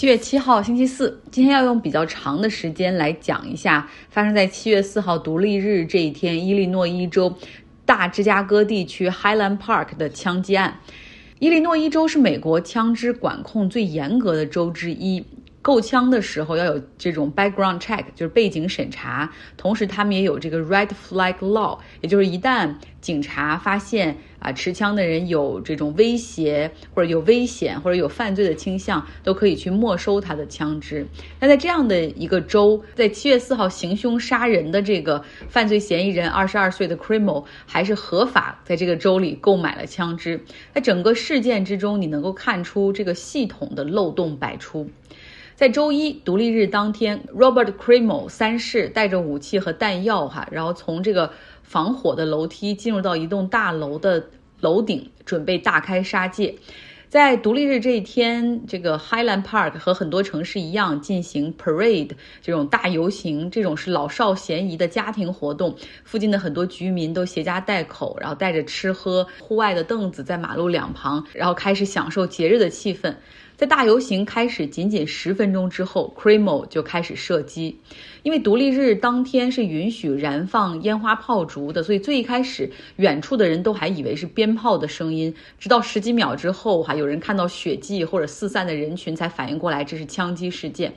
七月七号，星期四。今天要用比较长的时间来讲一下发生在七月四号独立日这一天，伊利诺伊州大芝加哥地区 Highland Park 的枪击案。伊利诺伊州是美国枪支管控最严格的州之一。购枪的时候要有这种 background check，就是背景审查。同时，他们也有这个 red flag law，也就是一旦警察发现啊持枪的人有这种威胁或者有危险或者有犯罪的倾向，都可以去没收他的枪支。那在这样的一个州，在七月四号行凶杀人的这个犯罪嫌疑人二十二岁的 criminal 还是合法在这个州里购买了枪支。在整个事件之中，你能够看出这个系统的漏洞百出。在周一独立日当天，Robert Crimo 三世带着武器和弹药，哈，然后从这个防火的楼梯进入到一栋大楼的楼顶，准备大开杀戒。在独立日这一天，这个 Highland Park 和很多城市一样进行 parade 这种大游行，这种是老少咸宜的家庭活动。附近的很多居民都携家带口，然后带着吃喝，户外的凳子在马路两旁，然后开始享受节日的气氛。在大游行开始仅仅十分钟之后，Crimo 就开始射击。因为独立日当天是允许燃放烟花炮竹的，所以最一开始远处的人都还以为是鞭炮的声音，直到十几秒之后，哈，有人看到血迹或者四散的人群才反应过来这是枪击事件。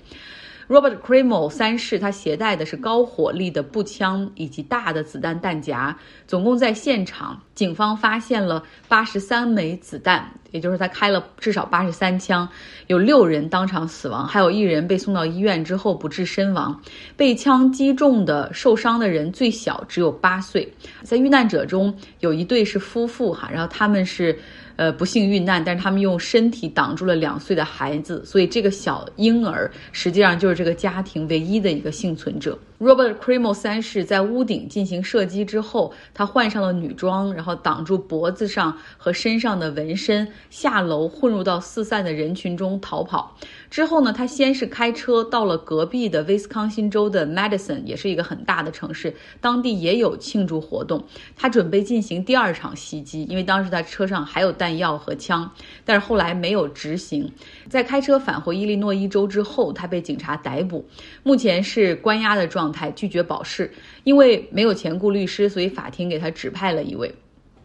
Robert Crimo 三世，他携带的是高火力的步枪以及大的子弹弹夹，总共在现场，警方发现了八十三枚子弹，也就是他开了至少八十三枪，有六人当场死亡，还有一人被送到医院之后不治身亡。被枪击中的受伤的人最小只有八岁，在遇难者中有一对是夫妇哈，然后他们是。呃，不幸遇难，但是他们用身体挡住了两岁的孩子，所以这个小婴儿实际上就是这个家庭唯一的一个幸存者。Robert Crimo 三世在屋顶进行射击之后，他换上了女装，然后挡住脖子上和身上的纹身，下楼混入到四散的人群中逃跑。之后呢，他先是开车到了隔壁的威斯康星州的 Madison，也是一个很大的城市，当地也有庆祝活动。他准备进行第二场袭击，因为当时他车上还有弹药和枪，但是后来没有执行。在开车返回伊利诺伊州之后，他被警察逮捕，目前是关押的状态。态拒绝保释，因为没有钱雇律师，所以法庭给他指派了一位。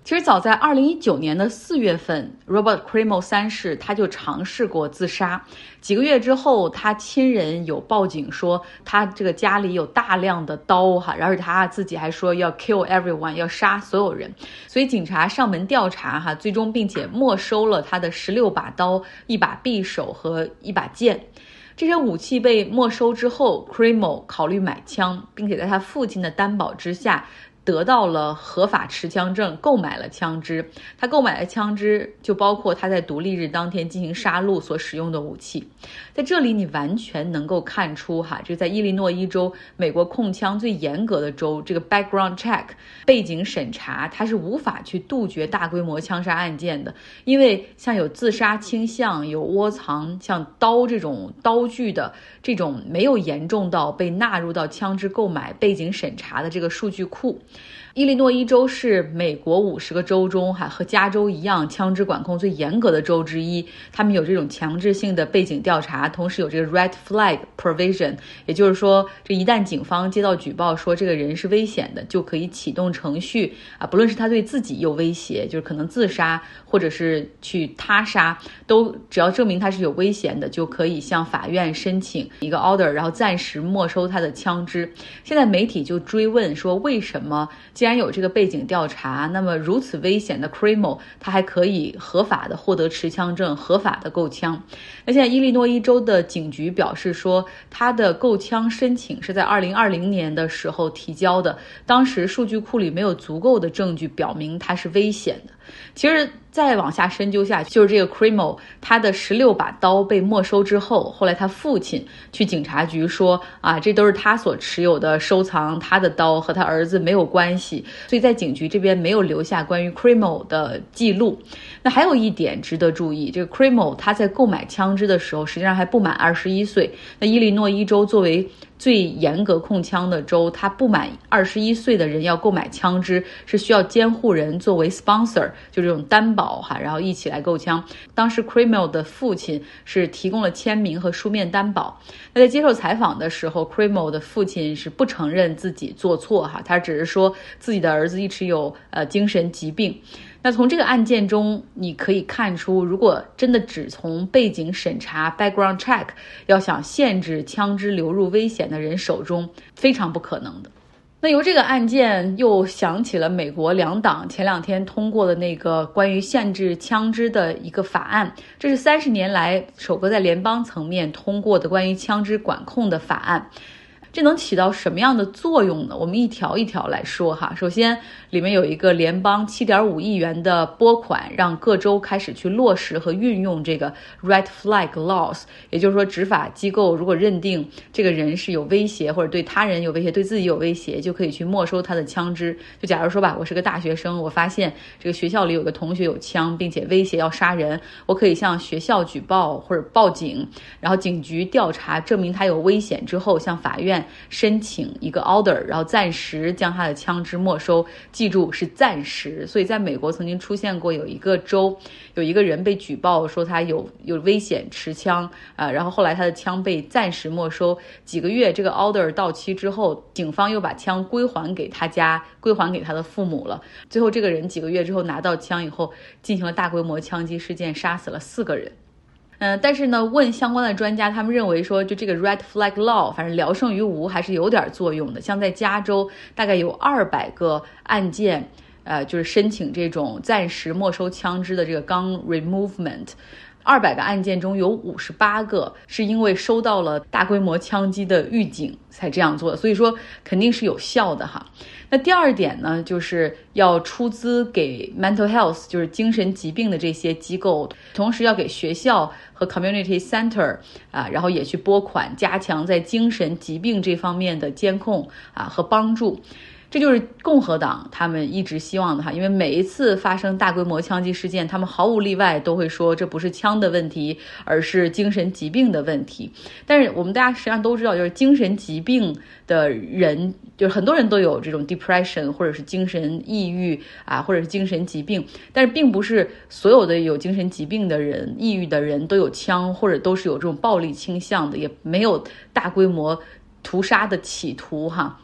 其实早在二零一九年的四月份，Robert Crimo 三世他就尝试过自杀。几个月之后，他亲人有报警说他这个家里有大量的刀哈，而且他自己还说要 kill everyone，要杀所有人。所以警察上门调查哈，最终并且没收了他的十六把刀、一把匕首和一把剑。这些武器被没收之后，Crimo 考虑买枪，并且在他父亲的担保之下。得到了合法持枪证，购买了枪支。他购买的枪支就包括他在独立日当天进行杀戮所使用的武器。在这里，你完全能够看出，哈，这在伊利诺伊州，美国控枪最严格的州，这个 background check 背景审查，它是无法去杜绝大规模枪杀案件的。因为像有自杀倾向、有窝藏像刀这种刀具的这种，没有严重到被纳入到枪支购买背景审查的这个数据库。伊利诺伊州是美国五十个州中，哈和加州一样，枪支管控最严格的州之一。他们有这种强制性的背景调查，同时有这个 red flag provision，也就是说，这一旦警方接到举报说这个人是危险的，就可以启动程序啊，不论是他对自己有威胁，就是可能自杀，或者是去他杀，都只要证明他是有危险的，就可以向法院申请一个 order，然后暂时没收他的枪支。现在媒体就追问说，为什么？既然有这个背景调查，那么如此危险的 Crimo，他还可以合法的获得持枪证，合法的购枪。那现在伊利诺伊州的警局表示说，他的购枪申请是在二零二零年的时候提交的，当时数据库里没有足够的证据表明他是危险的。其实再往下深究下去，就是这个 Crimo，他的十六把刀被没收之后，后来他父亲去警察局说啊，这都是他所持有的收藏，他的刀和他儿子没有关系，所以在警局这边没有留下关于 Crimo 的记录。那还有一点值得注意，这个 Crimo 他在购买枪支的时候，实际上还不满二十一岁。那伊利诺伊州作为最严格控枪的州，他不满二十一岁的人要购买枪支是需要监护人作为 sponsor，就这种担保哈，然后一起来购枪。当时 c r i m e l 的父亲是提供了签名和书面担保。那在接受采访的时候 c r i m e l 的父亲是不承认自己做错哈，他只是说自己的儿子一直有呃精神疾病。那从这个案件中，你可以看出，如果真的只从背景审查 （background check） 要想限制枪支流入危险的人手中，非常不可能的。那由这个案件又想起了美国两党前两天通过的那个关于限制枪支的一个法案，这是三十年来首个在联邦层面通过的关于枪支管控的法案。这能起到什么样的作用呢？我们一条一条来说哈。首先，里面有一个联邦七点五亿元的拨款，让各州开始去落实和运用这个 Red Flag Laws。也就是说，执法机构如果认定这个人是有威胁，或者对他人有威胁，对自己有威胁，就可以去没收他的枪支。就假如说吧，我是个大学生，我发现这个学校里有个同学有枪，并且威胁要杀人，我可以向学校举报或者报警，然后警局调查，证明他有危险之后，向法院。申请一个 order，然后暂时将他的枪支没收。记住是暂时。所以在美国曾经出现过有一个州，有一个人被举报说他有有危险持枪啊，然后后来他的枪被暂时没收。几个月这个 order 到期之后，警方又把枪归还给他家，归还给他的父母了。最后这个人几个月之后拿到枪以后，进行了大规模枪击事件，杀死了四个人。嗯，但是呢，问相关的专家，他们认为说，就这个 Red Flag Law，反正聊胜于无，还是有点作用的。像在加州，大概有二百个案件，呃，就是申请这种暂时没收枪支的这个 gun removement。二百个案件中有五十八个是因为收到了大规模枪击的预警才这样做的，所以说肯定是有效的哈。那第二点呢，就是要出资给 mental health，就是精神疾病的这些机构，同时要给学校和 community center 啊，然后也去拨款，加强在精神疾病这方面的监控啊和帮助。这就是共和党他们一直希望的哈，因为每一次发生大规模枪击事件，他们毫无例外都会说这不是枪的问题，而是精神疾病的问题。但是我们大家实际上都知道，就是精神疾病的人，就是很多人都有这种 depression 或者是精神抑郁啊，或者是精神疾病。但是并不是所有的有精神疾病的人、抑郁的人都有枪，或者都是有这种暴力倾向的，也没有大规模屠杀的企图哈。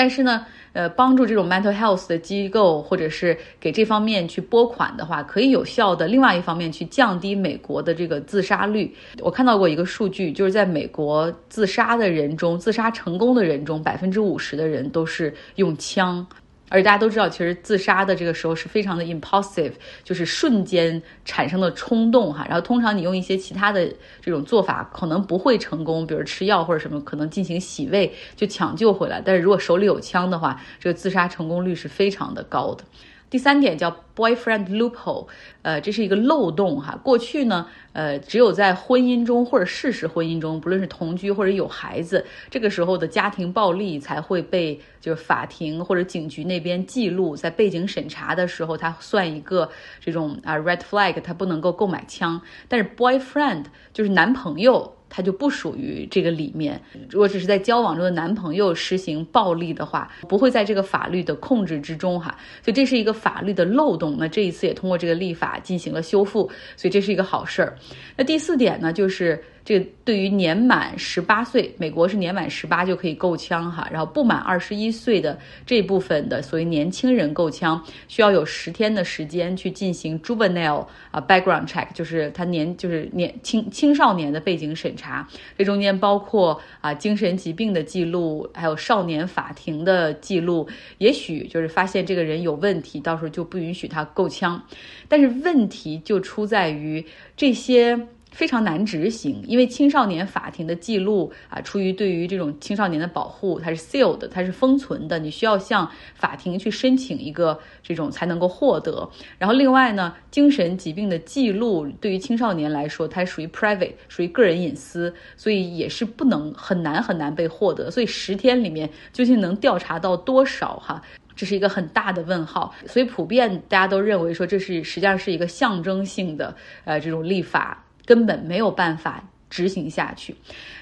但是呢，呃，帮助这种 mental health 的机构，或者是给这方面去拨款的话，可以有效的。另外一方面，去降低美国的这个自杀率。我看到过一个数据，就是在美国自杀的人中，自杀成功的人中，百分之五十的人都是用枪。而大家都知道，其实自杀的这个时候是非常的 impulsive，就是瞬间产生的冲动哈。然后通常你用一些其他的这种做法，可能不会成功，比如吃药或者什么，可能进行洗胃就抢救回来。但是如果手里有枪的话，这个自杀成功率是非常的高的。第三点叫 boyfriend loophole，呃，这是一个漏洞哈。过去呢，呃，只有在婚姻中或者事实婚姻中，不论是同居或者有孩子，这个时候的家庭暴力才会被就是法庭或者警局那边记录，在背景审查的时候，它算一个这种啊 red flag，它不能够购买枪。但是 boyfriend 就是男朋友。他就不属于这个里面。如果只是在交往中的男朋友实行暴力的话，不会在这个法律的控制之中哈。所以这是一个法律的漏洞。那这一次也通过这个立法进行了修复，所以这是一个好事儿。那第四点呢，就是。这对于年满十八岁，美国是年满十八就可以购枪哈，然后不满二十一岁的这部分的所谓年轻人购枪，需要有十天的时间去进行 juvenile 啊 background check，就是他年就是年青青少年的背景审查，这中间包括啊精神疾病的记录，还有少年法庭的记录，也许就是发现这个人有问题，到时候就不允许他购枪，但是问题就出在于这些。非常难执行，因为青少年法庭的记录啊，出于对于这种青少年的保护，它是 sealed，它是封存的，你需要向法庭去申请一个这种才能够获得。然后另外呢，精神疾病的记录对于青少年来说，它属于 private，属于个人隐私，所以也是不能很难很难被获得。所以十天里面究竟能调查到多少哈，这是一个很大的问号。所以普遍大家都认为说，这是实际上是一个象征性的呃这种立法。根本没有办法执行下去。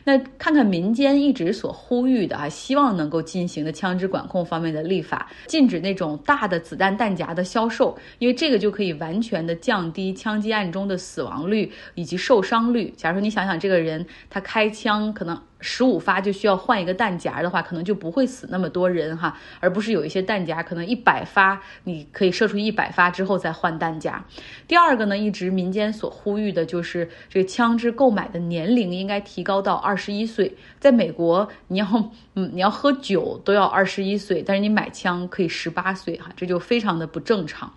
那看看民间一直所呼吁的啊，希望能够进行的枪支管控方面的立法，禁止那种大的子弹弹夹的销售，因为这个就可以完全的降低枪击案中的死亡率以及受伤率。假如说你想想，这个人他开枪可能。十五发就需要换一个弹夹的话，可能就不会死那么多人哈，而不是有一些弹夹可能一百发你可以射出一百发之后再换弹夹。第二个呢，一直民间所呼吁的就是这个枪支购买的年龄应该提高到二十一岁。在美国，你要 嗯你要喝酒都要二十一岁，但是你买枪可以十八岁哈，这就非常的不正常。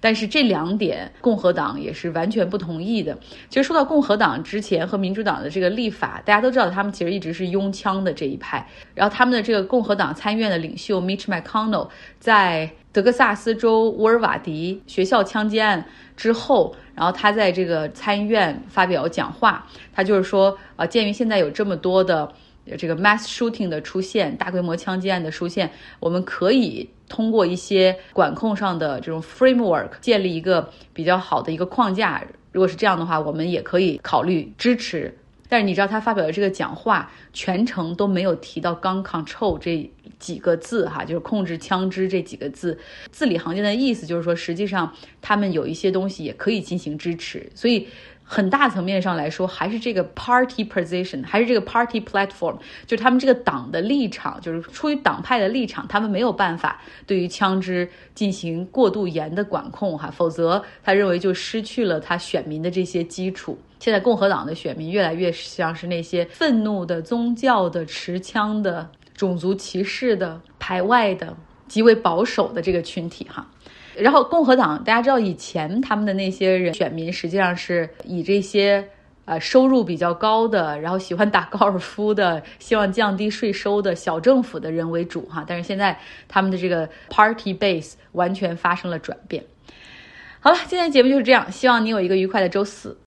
但是这两点共和党也是完全不同意的。其实说到共和党之前和民主党的这个立法，大家都知道他们其实一直是拥枪的这一派。然后他们的这个共和党参议院的领袖 Mitch McConnell 在德克萨斯州沃尔瓦迪学校枪击案之后，然后他在这个参议院发表讲话，他就是说啊，鉴于现在有这么多的这个 mass shooting 的出现，大规模枪击案的出现，我们可以。通过一些管控上的这种 framework 建立一个比较好的一个框架，如果是这样的话，我们也可以考虑支持。但是你知道他发表的这个讲话全程都没有提到 gun control 这几个字哈，就是控制枪支这几个字，字里行间的意思就是说，实际上他们有一些东西也可以进行支持，所以。很大层面上来说，还是这个 party position，还是这个 party platform，就是他们这个党的立场，就是出于党派的立场，他们没有办法对于枪支进行过度严的管控哈，否则他认为就失去了他选民的这些基础。现在共和党的选民越来越像是那些愤怒的、宗教的、持枪的、种族歧视的、排外的、极为保守的这个群体哈。然后共和党，大家知道以前他们的那些人选民实际上是以这些呃收入比较高的，然后喜欢打高尔夫的，希望降低税收的小政府的人为主哈。但是现在他们的这个 party base 完全发生了转变。好了，今天节目就是这样，希望你有一个愉快的周四。